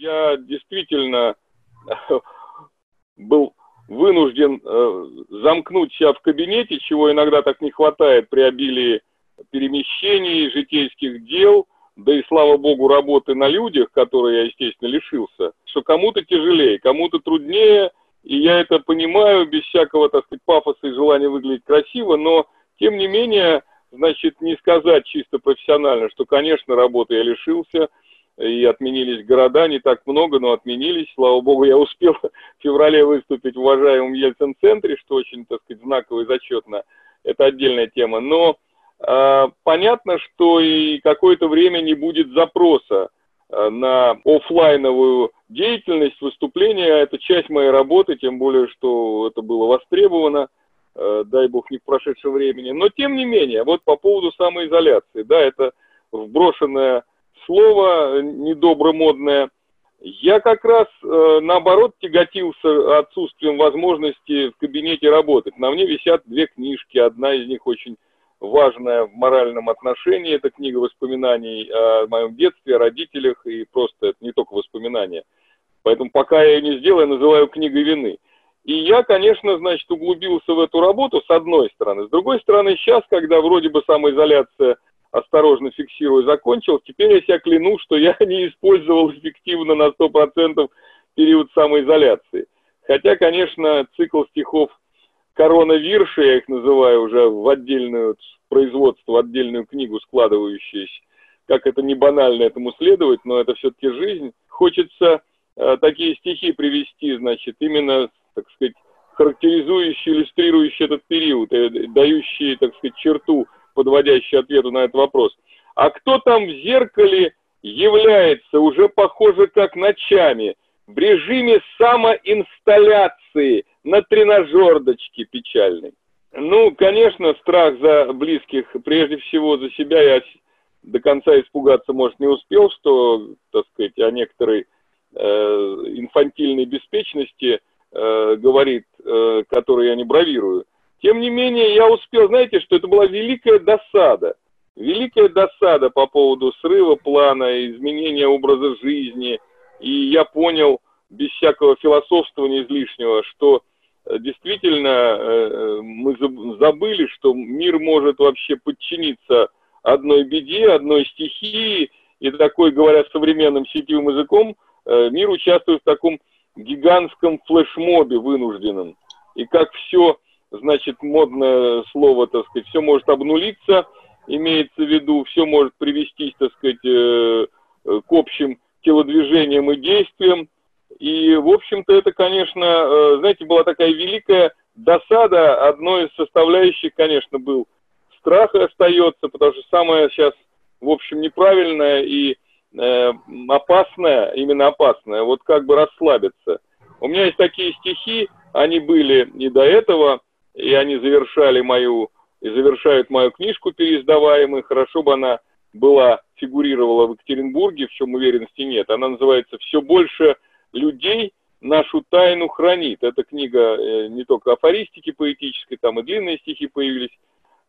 Я действительно был вынужден э, замкнуть себя в кабинете, чего иногда так не хватает при обилии перемещений, житейских дел, да и, слава богу, работы на людях, которые я, естественно, лишился, что кому-то тяжелее, кому-то труднее, и я это понимаю без всякого, так сказать, пафоса и желания выглядеть красиво, но, тем не менее, значит, не сказать чисто профессионально, что, конечно, работы я лишился, и отменились города, не так много, но отменились. Слава богу, я успел в феврале выступить в уважаемом Ельцин-центре, что очень, так сказать, знаково и зачетно. Это отдельная тема. Но э, понятно, что и какое-то время не будет запроса э, на офлайновую деятельность, выступления. Это часть моей работы, тем более, что это было востребовано э, дай бог, не в прошедшем времени. Но тем не менее, вот по поводу самоизоляции, да, это вброшенное слово недобромодное. Я как раз, э, наоборот, тяготился отсутствием возможности в кабинете работать. На мне висят две книжки. Одна из них очень важная в моральном отношении. Это книга воспоминаний о моем детстве, о родителях, и просто это не только воспоминания. Поэтому пока я ее не сделаю, называю книгой вины. И я, конечно, значит, углубился в эту работу с одной стороны. С другой стороны, сейчас, когда вроде бы самоизоляция – осторожно фиксирую, закончил. Теперь я себя кляну, что я не использовал эффективно на 100% период самоизоляции. Хотя, конечно, цикл стихов коронавирша, я их называю уже в отдельную производство, в отдельную книгу складывающуюся, как это не банально этому следовать, но это все-таки жизнь. Хочется э, такие стихи привести, значит, именно, так сказать, характеризующие, иллюстрирующие этот период, э, дающие, так сказать, черту подводящий ответу на этот вопрос. А кто там в зеркале является уже похоже как ночами, в режиме самоинсталляции на тренажердочке печальной? Ну, конечно, страх за близких, прежде всего за себя я до конца испугаться, может, не успел, что, так сказать, о некоторой э, инфантильной беспечности э, говорит, э, которой я не бравирую. Тем не менее, я успел, знаете, что это была великая досада. Великая досада по поводу срыва плана, изменения образа жизни. И я понял, без всякого философствования излишнего, что э, действительно э, мы забыли, что мир может вообще подчиниться одной беде, одной стихии, и такой, говоря современным сетевым языком, э, мир участвует в таком гигантском флешмобе вынужденном. И как все значит, модное слово, так сказать, все может обнулиться, имеется в виду, все может привести, так сказать, э, э, к общим телодвижениям и действиям. И, в общем-то, это, конечно, э, знаете, была такая великая досада. Одной из составляющих, конечно, был страх остается, потому что самое сейчас, в общем, неправильное и э, опасное, именно опасное, вот как бы расслабиться. У меня есть такие стихи, они были и до этого, и они завершали мою, и завершают мою книжку переиздаваемую. Хорошо бы она была, фигурировала в Екатеринбурге, в чем уверенности нет. Она называется «Все больше людей нашу тайну хранит». Это книга э, не только афористики поэтической, там и длинные стихи появились.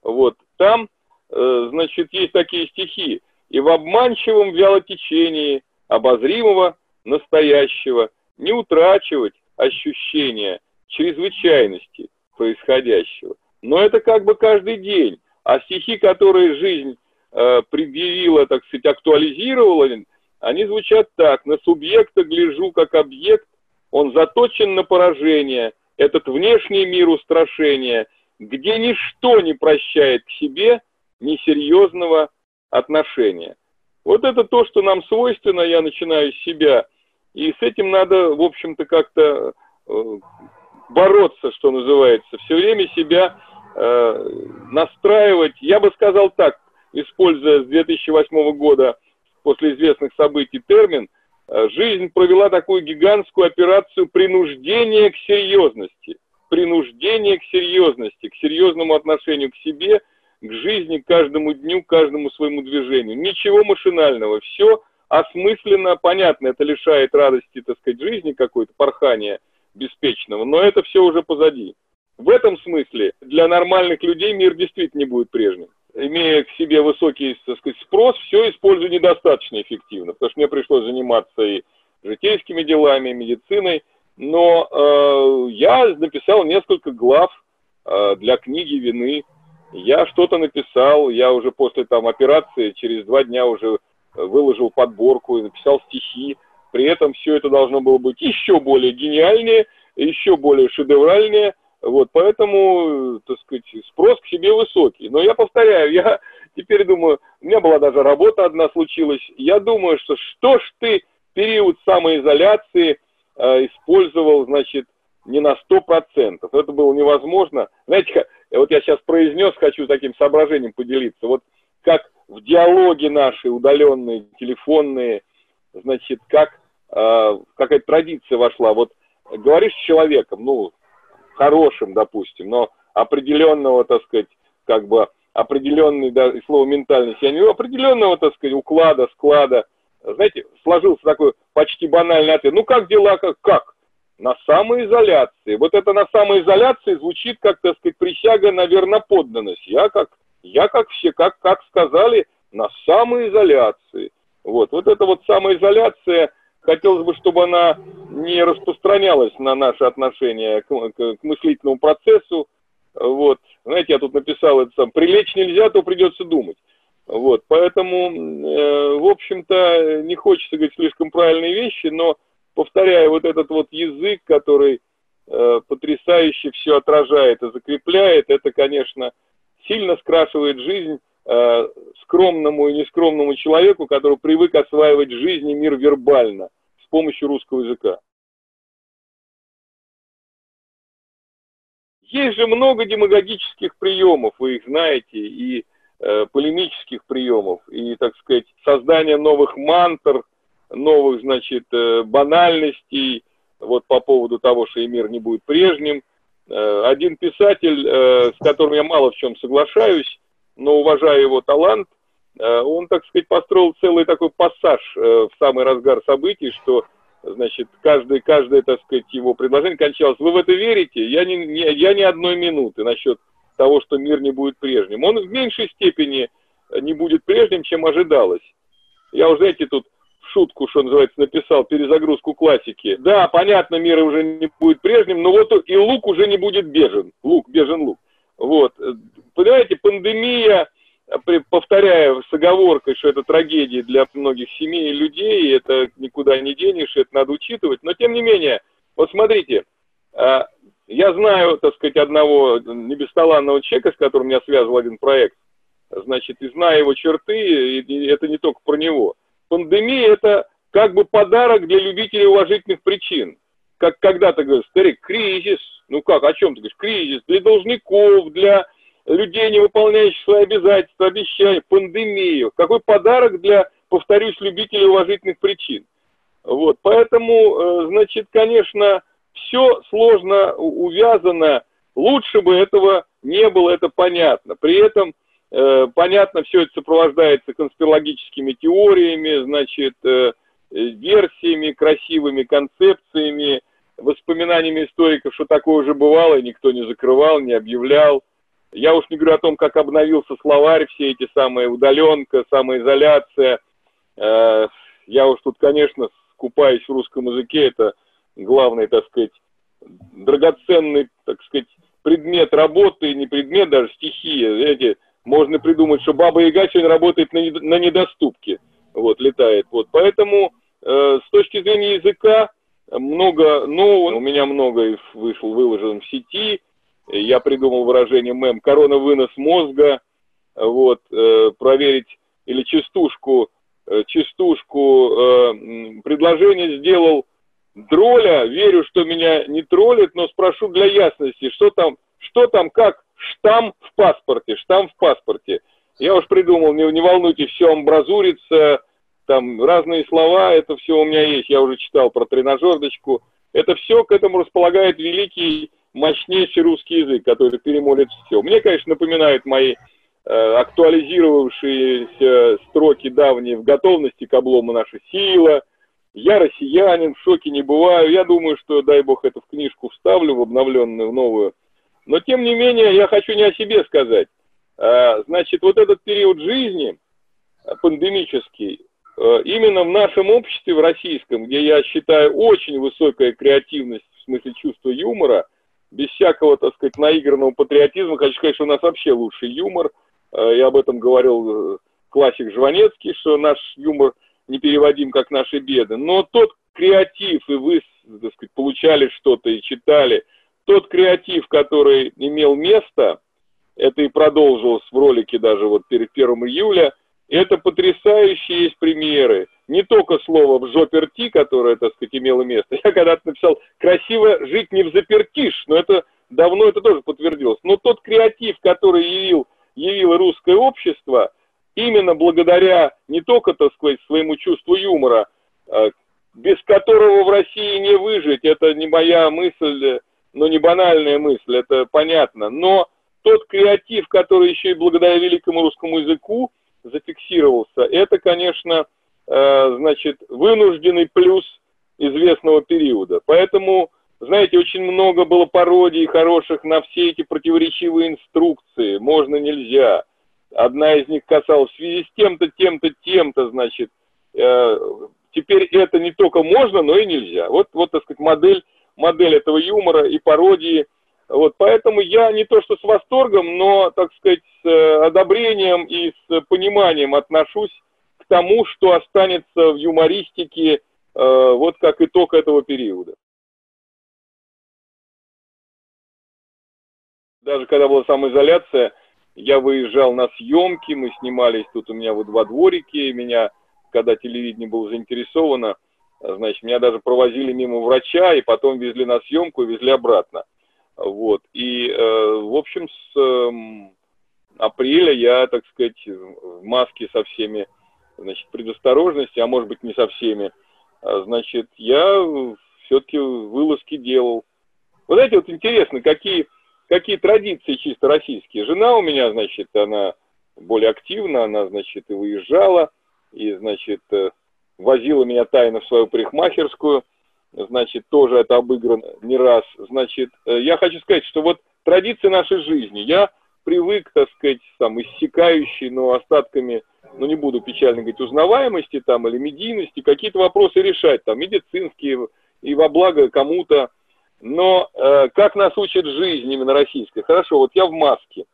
Вот. Там, э, значит, есть такие стихи. «И в обманчивом вялотечении обозримого настоящего не утрачивать ощущения чрезвычайности, происходящего. Но это как бы каждый день. А стихи, которые жизнь э, предъявила, так сказать, актуализировала, они звучат так. На субъекта гляжу как объект, он заточен на поражение, этот внешний мир устрашения, где ничто не прощает к себе несерьезного отношения. Вот это то, что нам свойственно, я начинаю с себя. И с этим надо, в общем-то, как-то э, бороться, что называется, все время себя э, настраивать. Я бы сказал так, используя с 2008 года после известных событий термин, э, жизнь провела такую гигантскую операцию принуждения к серьезности. Принуждение к серьезности, к серьезному отношению к себе, к жизни, к каждому дню, к каждому своему движению. Ничего машинального, все осмысленно, понятно, это лишает радости, так сказать, жизни какой-то, порхания – беспечного, но это все уже позади. В этом смысле для нормальных людей мир действительно не будет прежним. Имея к себе высокий так сказать, спрос, все использую недостаточно эффективно, потому что мне пришлось заниматься и житейскими делами, медициной, но э, я написал несколько глав э, для книги «Вины». Я что-то написал, я уже после там операции через два дня уже выложил подборку и написал стихи. При этом все это должно было быть еще более гениальнее, еще более шедевральнее. Вот, поэтому, так сказать, спрос к себе высокий. Но я повторяю, я теперь думаю, у меня была даже работа одна случилась. Я думаю, что что ж ты период самоизоляции э, использовал, значит, не на сто процентов. Это было невозможно. Знаете, вот я сейчас произнес, хочу таким соображением поделиться. Вот как в диалоге наши удаленные, телефонные, значит, как какая-то традиция вошла. Вот говоришь с человеком, ну, хорошим, допустим, но определенного, так сказать, как бы определенный, да, и слово ментальность, я не говорю, определенного, так сказать, уклада, склада, знаете, сложился такой почти банальный ответ. Ну, как дела, как? как? На самоизоляции. Вот это на самоизоляции звучит, как, так сказать, присяга на верноподданность. Я как, я как все, как, как сказали, на самоизоляции. Вот, вот эта вот самоизоляция, хотелось бы, чтобы она не распространялась на наши отношения к, к, к мыслительному процессу. Вот, знаете, я тут написал это сам, прилечь нельзя, то придется думать. Вот, поэтому, э, в общем-то, не хочется говорить слишком правильные вещи, но, повторяю, вот этот вот язык, который э, потрясающе все отражает и закрепляет, это, конечно, сильно скрашивает жизнь э, скромному и нескромному человеку, который привык осваивать жизнь и мир вербально с помощью русского языка. Есть же много демагогических приемов, вы их знаете, и Э, полемических приемов и, так сказать, создания новых мантр, новых, значит, э, банальностей, вот по поводу того, что и мир не будет прежним. Э, один писатель, с которым я мало в чем соглашаюсь, но уважаю его талант, он, так сказать, построил целый такой пассаж в самый разгар событий, что, значит, каждое, каждое, так сказать, его предложение кончалось. Вы в это верите? Я ни, я ни одной минуты насчет того, что мир не будет прежним. Он в меньшей степени не будет прежним, чем ожидалось. Я уже, знаете, тут в шутку, что называется, написал перезагрузку классики. Да, понятно, мир уже не будет прежним, но вот и лук уже не будет бежен. Лук, бежен лук. Вот. Понимаете, пандемия, повторяю с оговоркой, что это трагедия для многих семей и людей, это никуда не денешь, это надо учитывать. Но тем не менее, вот смотрите, а, я знаю, так сказать, одного небесталанного человека, с которым я связывал один проект, значит, и знаю его черты, и это не только про него. Пандемия – это как бы подарок для любителей уважительных причин. Как когда-то говорят, старик, кризис. Ну как, о чем ты говоришь? Кризис для должников, для людей, не выполняющих свои обязательства, обещания, пандемию. Какой подарок для, повторюсь, любителей уважительных причин. Вот, поэтому, э, значит, конечно, все сложно увязано, лучше бы этого не было, это понятно. При этом, э, понятно, все это сопровождается конспирологическими теориями, значит, э, версиями, красивыми концепциями, воспоминаниями историков, что такое уже бывало, и никто не закрывал, не объявлял. Я уж не говорю о том, как обновился словарь, все эти самые удаленка, самоизоляция. Э, я уж тут, конечно, купаюсь в русском языке, это главный, так сказать, драгоценный, так сказать, предмет работы, не предмет, даже стихия. Знаете, можно придумать, что Баба Яга сегодня работает на, недоступке, вот, летает. Вот, поэтому э, с точки зрения языка много нового, у меня много вышел, выложен в сети, я придумал выражение мем «корона вынос мозга», вот, э, проверить, или частушку, э, частушку э, предложение сделал Дроля, верю, что меня не троллит, но спрошу для ясности, что там, что там, как штамм в паспорте, штамм в паспорте. Я уж придумал, не, не волнуйтесь, все амбразурится, там разные слова, это все у меня есть, я уже читал про тренажердочку. Это все к этому располагает великий, мощнейший русский язык, который перемолит все. Мне, конечно, напоминает мои э, актуализировавшиеся строки давние в готовности к облому наша сила – я россиянин, в шоке не бываю. Я думаю, что, дай бог, это в книжку вставлю, в обновленную, в новую. Но, тем не менее, я хочу не о себе сказать. А, значит, вот этот период жизни, а, пандемический, э, именно в нашем обществе, в российском, где я считаю очень высокая креативность в смысле чувства юмора, без всякого, так сказать, наигранного патриотизма, хочу сказать, что у нас вообще лучший юмор, э, я об этом говорил классик Жванецкий, что наш юмор не переводим как наши беды, но тот креатив, и вы, так сказать, получали что-то и читали, тот креатив, который имел место, это и продолжилось в ролике даже вот перед 1 июля, это потрясающие есть примеры. Не только слово в «жоперти», которое, так сказать, имело место. Я когда-то написал «красиво жить не в запертишь», но это давно это тоже подтвердилось. Но тот креатив, который явил, явило русское общество, именно благодаря не только, так сказать, своему чувству юмора, а, без которого в России не выжить, это не моя мысль, но не банальная мысль, это понятно, но тот креатив, который еще и благодаря великому русскому языку зафиксировался, это, конечно, э, значит, вынужденный плюс известного периода. Поэтому, знаете, очень много было пародий хороших на все эти противоречивые инструкции, можно, нельзя. Одна из них касалась в связи с тем-то, тем-то, тем-то, значит, э, теперь это не только можно, но и нельзя. Вот, вот так сказать, модель, модель этого юмора и пародии – вот, поэтому я не то что с восторгом, но, так сказать, с э, одобрением и с пониманием отношусь к тому, что останется в юмористике э, вот как итог этого периода. Даже когда была самоизоляция, я выезжал на съемки, мы снимались тут у меня вот во дворике, меня, когда телевидение было заинтересовано, значит, меня даже провозили мимо врача и потом везли на съемку и везли обратно. Вот. И, э, в общем, с э, апреля я, так сказать, в маске со всеми, значит, предосторожности, а может быть не со всеми, а, значит, я все-таки вылазки делал. Вы знаете, вот интересно, какие, какие традиции чисто российские. Жена у меня, значит, она более активна, она, значит, и выезжала, и, значит, э, возила меня тайно в свою парикмахерскую – значит, тоже это обыграно не раз. Значит, э, я хочу сказать, что вот традиции нашей жизни, я привык, так сказать, там, иссякающий, но остатками, ну, не буду печально говорить, узнаваемости там или медийности, какие-то вопросы решать, там, медицинские, и во благо кому-то. Но э, как нас учит жизнь именно российская? Хорошо, вот я в маске.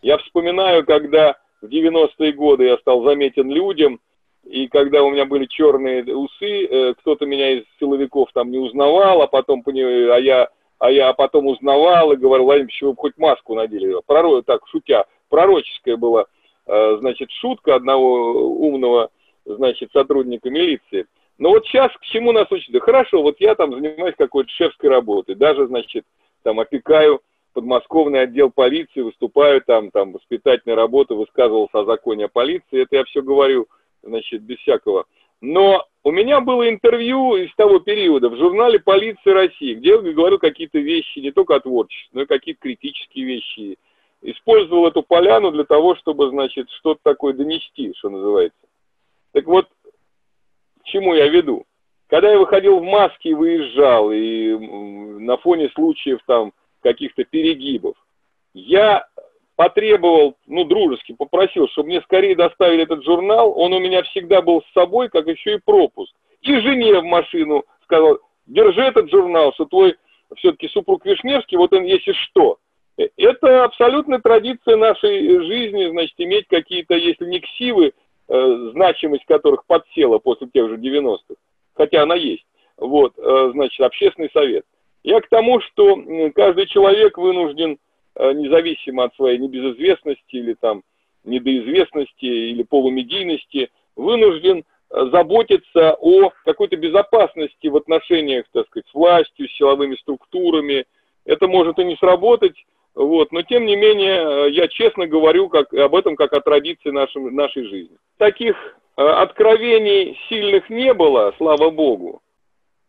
Я вспоминаю, когда в 90-е годы я стал заметен людям, и когда у меня были черные усы, э, кто-то меня из силовиков там не узнавал, а потом, а я, а я потом узнавал и говорил, Владимир, почему вы хоть маску надели? Проро, так, шутя, пророческая была, э, значит, шутка одного умного, значит, сотрудника милиции. Но вот сейчас к чему нас учат? Да хорошо, вот я там занимаюсь какой-то шефской работой, даже, значит, там опекаю подмосковный отдел полиции, выступаю там, там, воспитательная работа, высказывался о законе о полиции, это я все говорю значит, без всякого. Но у меня было интервью из того периода в журнале «Полиция России», где я говорил какие-то вещи, не только о творчестве, но и какие-то критические вещи. Использовал эту поляну для того, чтобы, значит, что-то такое донести, что называется. Так вот, к чему я веду? Когда я выходил в маске и выезжал, и на фоне случаев там каких-то перегибов, я потребовал, ну, дружески попросил, чтобы мне скорее доставили этот журнал. Он у меня всегда был с собой, как еще и пропуск. И жене в машину сказал, держи этот журнал, что твой все-таки супруг Вишневский, вот он если что. Это абсолютная традиция нашей жизни, значит, иметь какие-то, если не ксивы, э, значимость которых подсела после тех же 90-х, хотя она есть, вот, э, значит, общественный совет. Я к тому, что каждый человек вынужден независимо от своей небезызвестности или там недоизвестности или полумедийности, вынужден э, заботиться о какой-то безопасности в отношениях, так сказать, с властью, с силовыми структурами. Это может и не сработать, вот, но тем не менее э, я честно говорю как, об этом как о традиции нашем, нашей жизни. Таких э, откровений сильных не было, слава богу.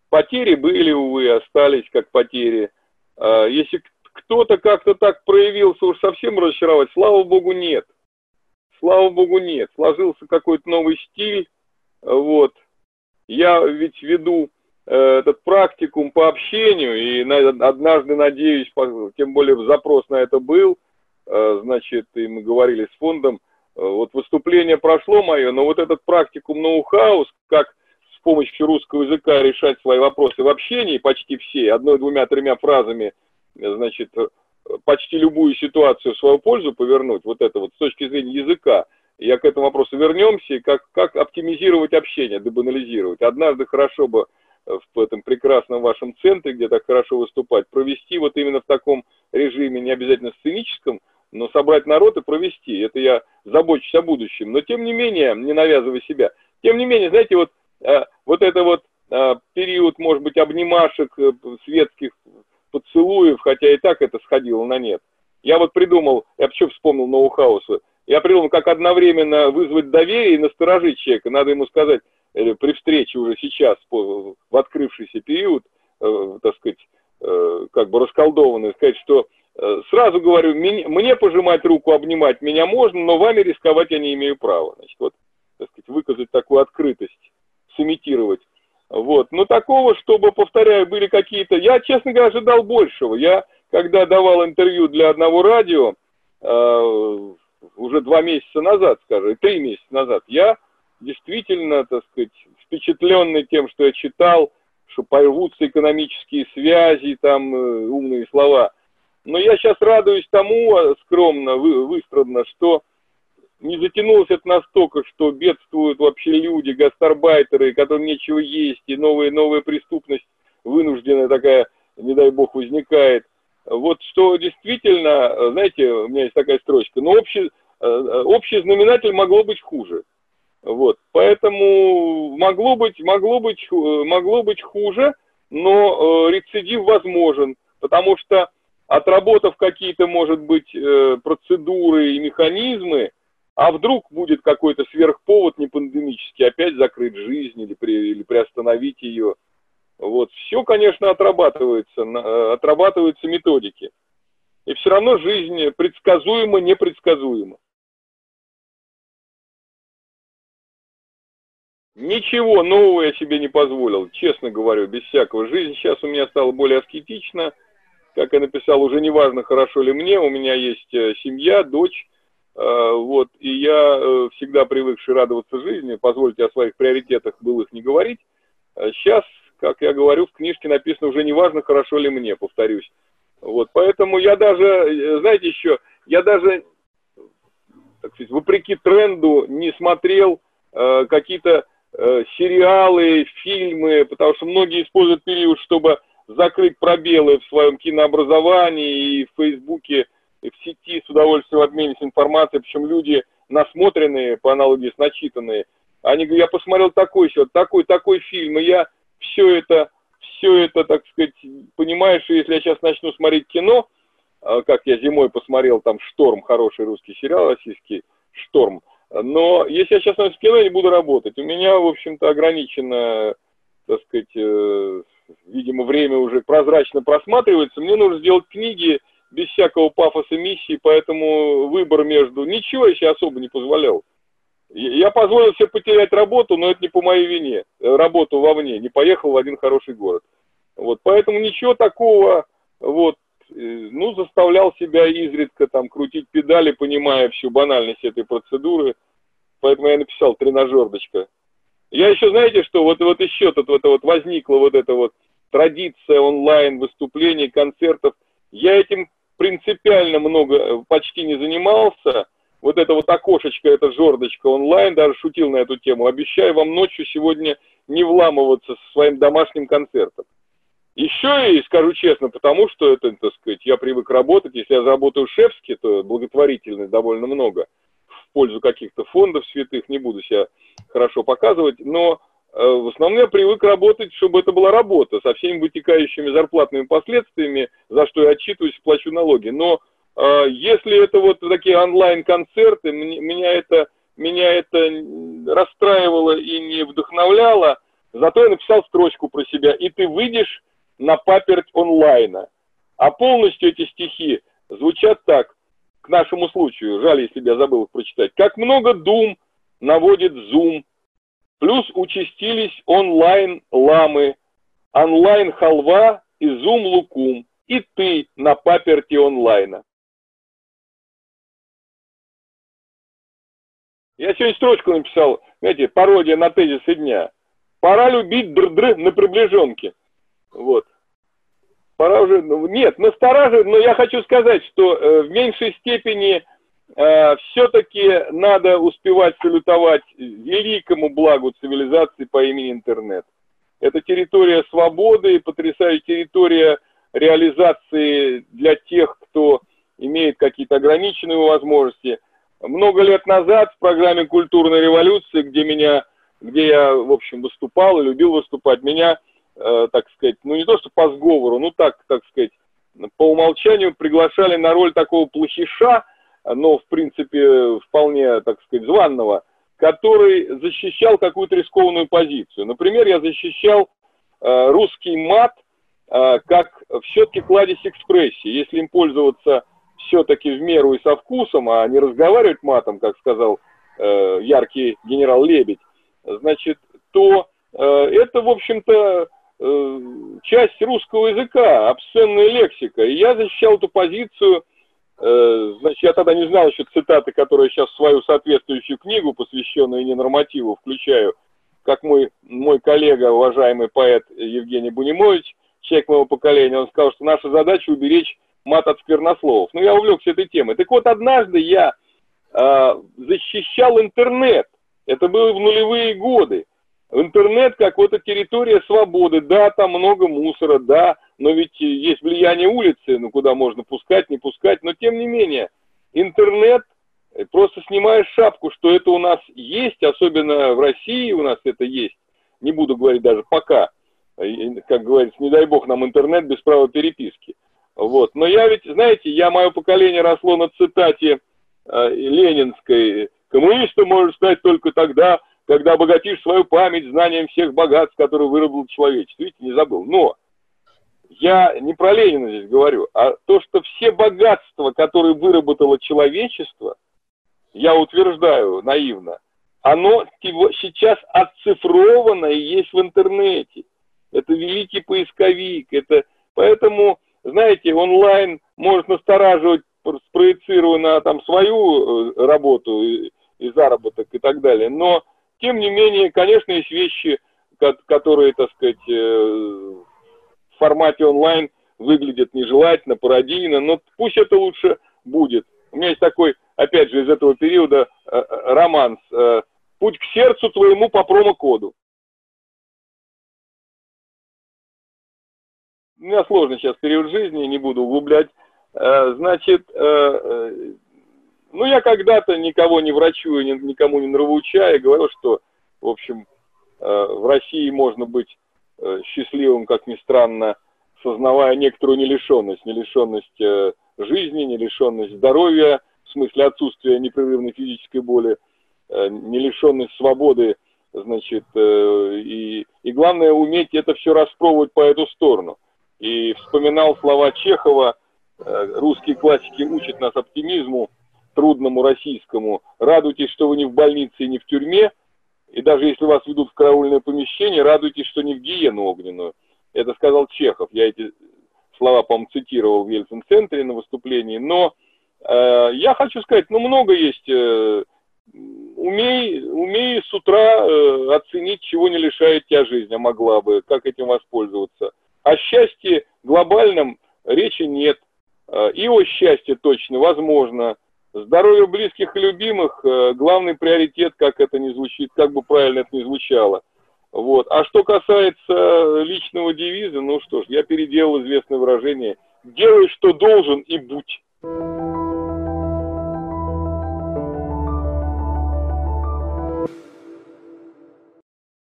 Потери были, увы, остались как потери. Э, если кто-то как-то так проявился, уж совсем разочаровать, слава богу, нет. Слава богу, нет. Сложился какой-то новый стиль, вот. Я ведь веду э, этот практикум по общению, и на, однажды, надеюсь, тем более запрос на это был, э, значит, и мы говорили с фондом, вот выступление прошло мое, но вот этот практикум ноу-хаус, как с помощью русского языка решать свои вопросы в общении, почти все, одной, двумя, тремя фразами, значит, почти любую ситуацию в свою пользу повернуть, вот это вот с точки зрения языка, я к этому вопросу вернемся, как, как оптимизировать общение, дебанализировать. Однажды хорошо бы в этом прекрасном вашем центре, где так хорошо выступать, провести вот именно в таком режиме, не обязательно сценическом, но собрать народ и провести. Это я забочусь о будущем. Но тем не менее, не навязывая себя, тем не менее, знаете, вот, э, вот это вот э, период, может быть, обнимашек, э, светских поцелуев, хотя и так это сходило на нет. Я вот придумал, я почему вспомнил ноу-хаусы, я придумал, как одновременно вызвать доверие и насторожить человека. Надо ему сказать, э, при встрече уже сейчас, в открывшийся период, э, так сказать, э, как бы расколдованный, сказать, что сразу говорю, мне пожимать руку, обнимать меня можно, но вами рисковать я не имею права. Значит, вот, так сказать, выказать такую открытость, сымитировать. Вот. Но такого, чтобы, повторяю, были какие-то... Я, честно говоря, ожидал большего. Я, когда давал интервью для одного радио, э, уже два месяца назад, скажем, три месяца назад, я действительно, так сказать, впечатленный тем, что я читал, что порвутся экономические связи, там э, умные слова. Но я сейчас радуюсь тому, а, скромно, вы, выстрадно, что не затянулось это настолько, что бедствуют вообще люди, гастарбайтеры, которым нечего есть, и новая, новая преступность вынужденная такая, не дай бог, возникает. Вот что действительно, знаете, у меня есть такая строчка, но общий, э, общий знаменатель могло быть хуже. Вот, поэтому могло быть, могло быть, могло быть хуже, но э, рецидив возможен, потому что отработав какие-то, может быть, э, процедуры и механизмы, а вдруг будет какой-то сверхповод не пандемический, опять закрыть жизнь или, при, или приостановить ее. Вот. Все, конечно, отрабатывается, э, отрабатываются методики. И все равно жизнь предсказуема, непредсказуема. Ничего нового я себе не позволил, честно говорю, без всякого. Жизнь сейчас у меня стала более аскетична. Как я написал, уже не важно, хорошо ли мне, у меня есть э, семья, дочь, вот, и я э, всегда привыкший радоваться жизни, позвольте о своих приоритетах был их не говорить. Сейчас, э, как я говорю, в книжке написано уже не важно, хорошо ли мне, повторюсь. Вот, поэтому я даже, знаете еще, я даже, так сказать, вопреки тренду не смотрел э, какие-то э, сериалы, фильмы, потому что многие используют период, чтобы закрыть пробелы в своем кинообразовании и в Фейсбуке, в сети с удовольствием обменивались информацией, причем люди насмотренные, по аналогии с начитанные, они говорят, я посмотрел такой счет, такой, такой фильм, и я все это, все это, так сказать, понимаю, что если я сейчас начну смотреть кино, а, как я зимой посмотрел там «Шторм», хороший русский сериал российский, «Шторм», но если я сейчас начну кино, я не буду работать. У меня, в общем-то, ограничено, так сказать, э, видимо, время уже прозрачно просматривается. Мне нужно сделать книги, без всякого пафоса миссии, поэтому выбор между... Ничего я себе особо не позволял. Я позволил себе потерять работу, но это не по моей вине. Работу вовне, не поехал в один хороший город. Вот, поэтому ничего такого, вот, э, ну, заставлял себя изредка там крутить педали, понимая всю банальность этой процедуры. Поэтому я написал тренажердочка. Я еще, знаете, что вот, вот еще тут вот, вот возникла вот эта вот традиция онлайн выступлений, концертов. Я этим принципиально много э, почти не занимался. Вот это вот окошечко, это жердочка онлайн, даже шутил на эту тему. Обещаю вам ночью сегодня не вламываться со своим домашним концертом. Еще и скажу честно, потому что это, так сказать, я привык работать. Если я заработаю шефски, то благотворительность довольно много в пользу каких-то фондов святых, не буду себя хорошо показывать, но в основном я привык работать, чтобы это была работа, со всеми вытекающими зарплатными последствиями, за что я отчитываюсь и плачу налоги. Но э, если это вот такие онлайн-концерты, меня это, меня это расстраивало и не вдохновляло, зато я написал строчку про себя, и ты выйдешь на паперть онлайна. А полностью эти стихи звучат так, к нашему случаю, жаль, если я забыл их прочитать. Как много дум наводит зум Плюс участились онлайн-ламы, онлайн-халва и зум-лукум, и ты на паперти онлайна. Я сегодня строчку написал, знаете, пародия на тезисы дня. Пора любить др-др на приближенке. Вот. Пора уже... Ну, нет, настораживает, но я хочу сказать, что э, в меньшей степени э, все-таки надо успевать салютовать великому благу цивилизации по имени интернет. Это территория свободы, потрясающая территория реализации для тех, кто имеет какие-то ограниченные возможности. Много лет назад в программе «Культурная революция», где меня, где я, в общем, выступал и любил выступать, меня, э, так сказать, ну не то что по сговору, ну так, так сказать, по умолчанию приглашали на роль такого плохиша, но, в принципе, вполне, так сказать, званного, который защищал какую-то рискованную позицию. Например, я защищал э, русский мат э, как все-таки кладезь экспрессии. Если им пользоваться все-таки в меру и со вкусом, а не разговаривать матом, как сказал э, яркий генерал Лебедь, значит, то э, это, в общем-то, э, часть русского языка, обсценная лексика. И я защищал эту позицию, значит, я тогда не знал еще цитаты, которые сейчас в свою соответствующую книгу, посвященную ненормативу, включаю, как мой, мой коллега, уважаемый поэт Евгений Бунимович, человек моего поколения, он сказал, что наша задача уберечь мат от сквернословов. Ну, я увлекся этой темой. Так вот, однажды я э, защищал интернет. Это было в нулевые годы. Интернет как вот эта территория свободы. Да, там много мусора, да, но ведь есть влияние улицы, ну, куда можно пускать, не пускать. Но, тем не менее, интернет, э, просто снимаешь шапку, что это у нас есть, особенно в России у нас это есть. Не буду говорить даже пока. Как говорится, не дай бог нам интернет без права переписки. Вот. Но я ведь, знаете, я, мое поколение росло на цитате э, ленинской. Коммунистом можешь стать только тогда, когда обогатишь свою память знанием всех богатств, которые выработал человечество. Видите, не забыл. Но я не про Ленина здесь говорю, а то, что все богатства, которые выработало человечество, я утверждаю наивно, оно сейчас оцифровано и есть в интернете. Это великий поисковик, это поэтому знаете, онлайн может настораживать, спроецируя на там свою э, работу и, и заработок и так далее. Но, тем не менее, конечно, есть вещи, которые, так сказать, э, в формате онлайн выглядят нежелательно, пародийно, но пусть это лучше будет. У меня есть такой, опять же, из этого периода э, романс «Путь к сердцу твоему по промокоду». у меня сложный сейчас период жизни, не буду углублять. Э, значит, э, э, ну я когда-то никого не врачую, никому не нравоучая, говорил, что, в общем, в России можно быть счастливым, как ни странно, сознавая некоторую нелишенность, нелишенность жизни, нелишенность здоровья, в смысле отсутствия непрерывной физической боли, нелишенность свободы, значит, и, и главное уметь это все распробовать по эту сторону – и вспоминал слова Чехова, э, русские классики учат нас оптимизму, трудному российскому. Радуйтесь, что вы не в больнице и не в тюрьме, и даже если вас ведут в караульное помещение, радуйтесь, что не в гиену огненную. Это сказал Чехов. Я эти слова, по-моему, цитировал в Ельцин-центре на выступлении. Но э, я хочу сказать, ну, много есть. Э, умей, умей с утра э, оценить, чего не лишает тебя жизнь, а могла бы, как этим воспользоваться. О счастье глобальном речи нет. Э, и о счастье точно возможно. Здоровье близких и любимых э, – главный приоритет, как это не звучит, как бы правильно это ни звучало. Вот. А что касается личного девиза, ну что ж, я переделал известное выражение «делай, что должен, и будь».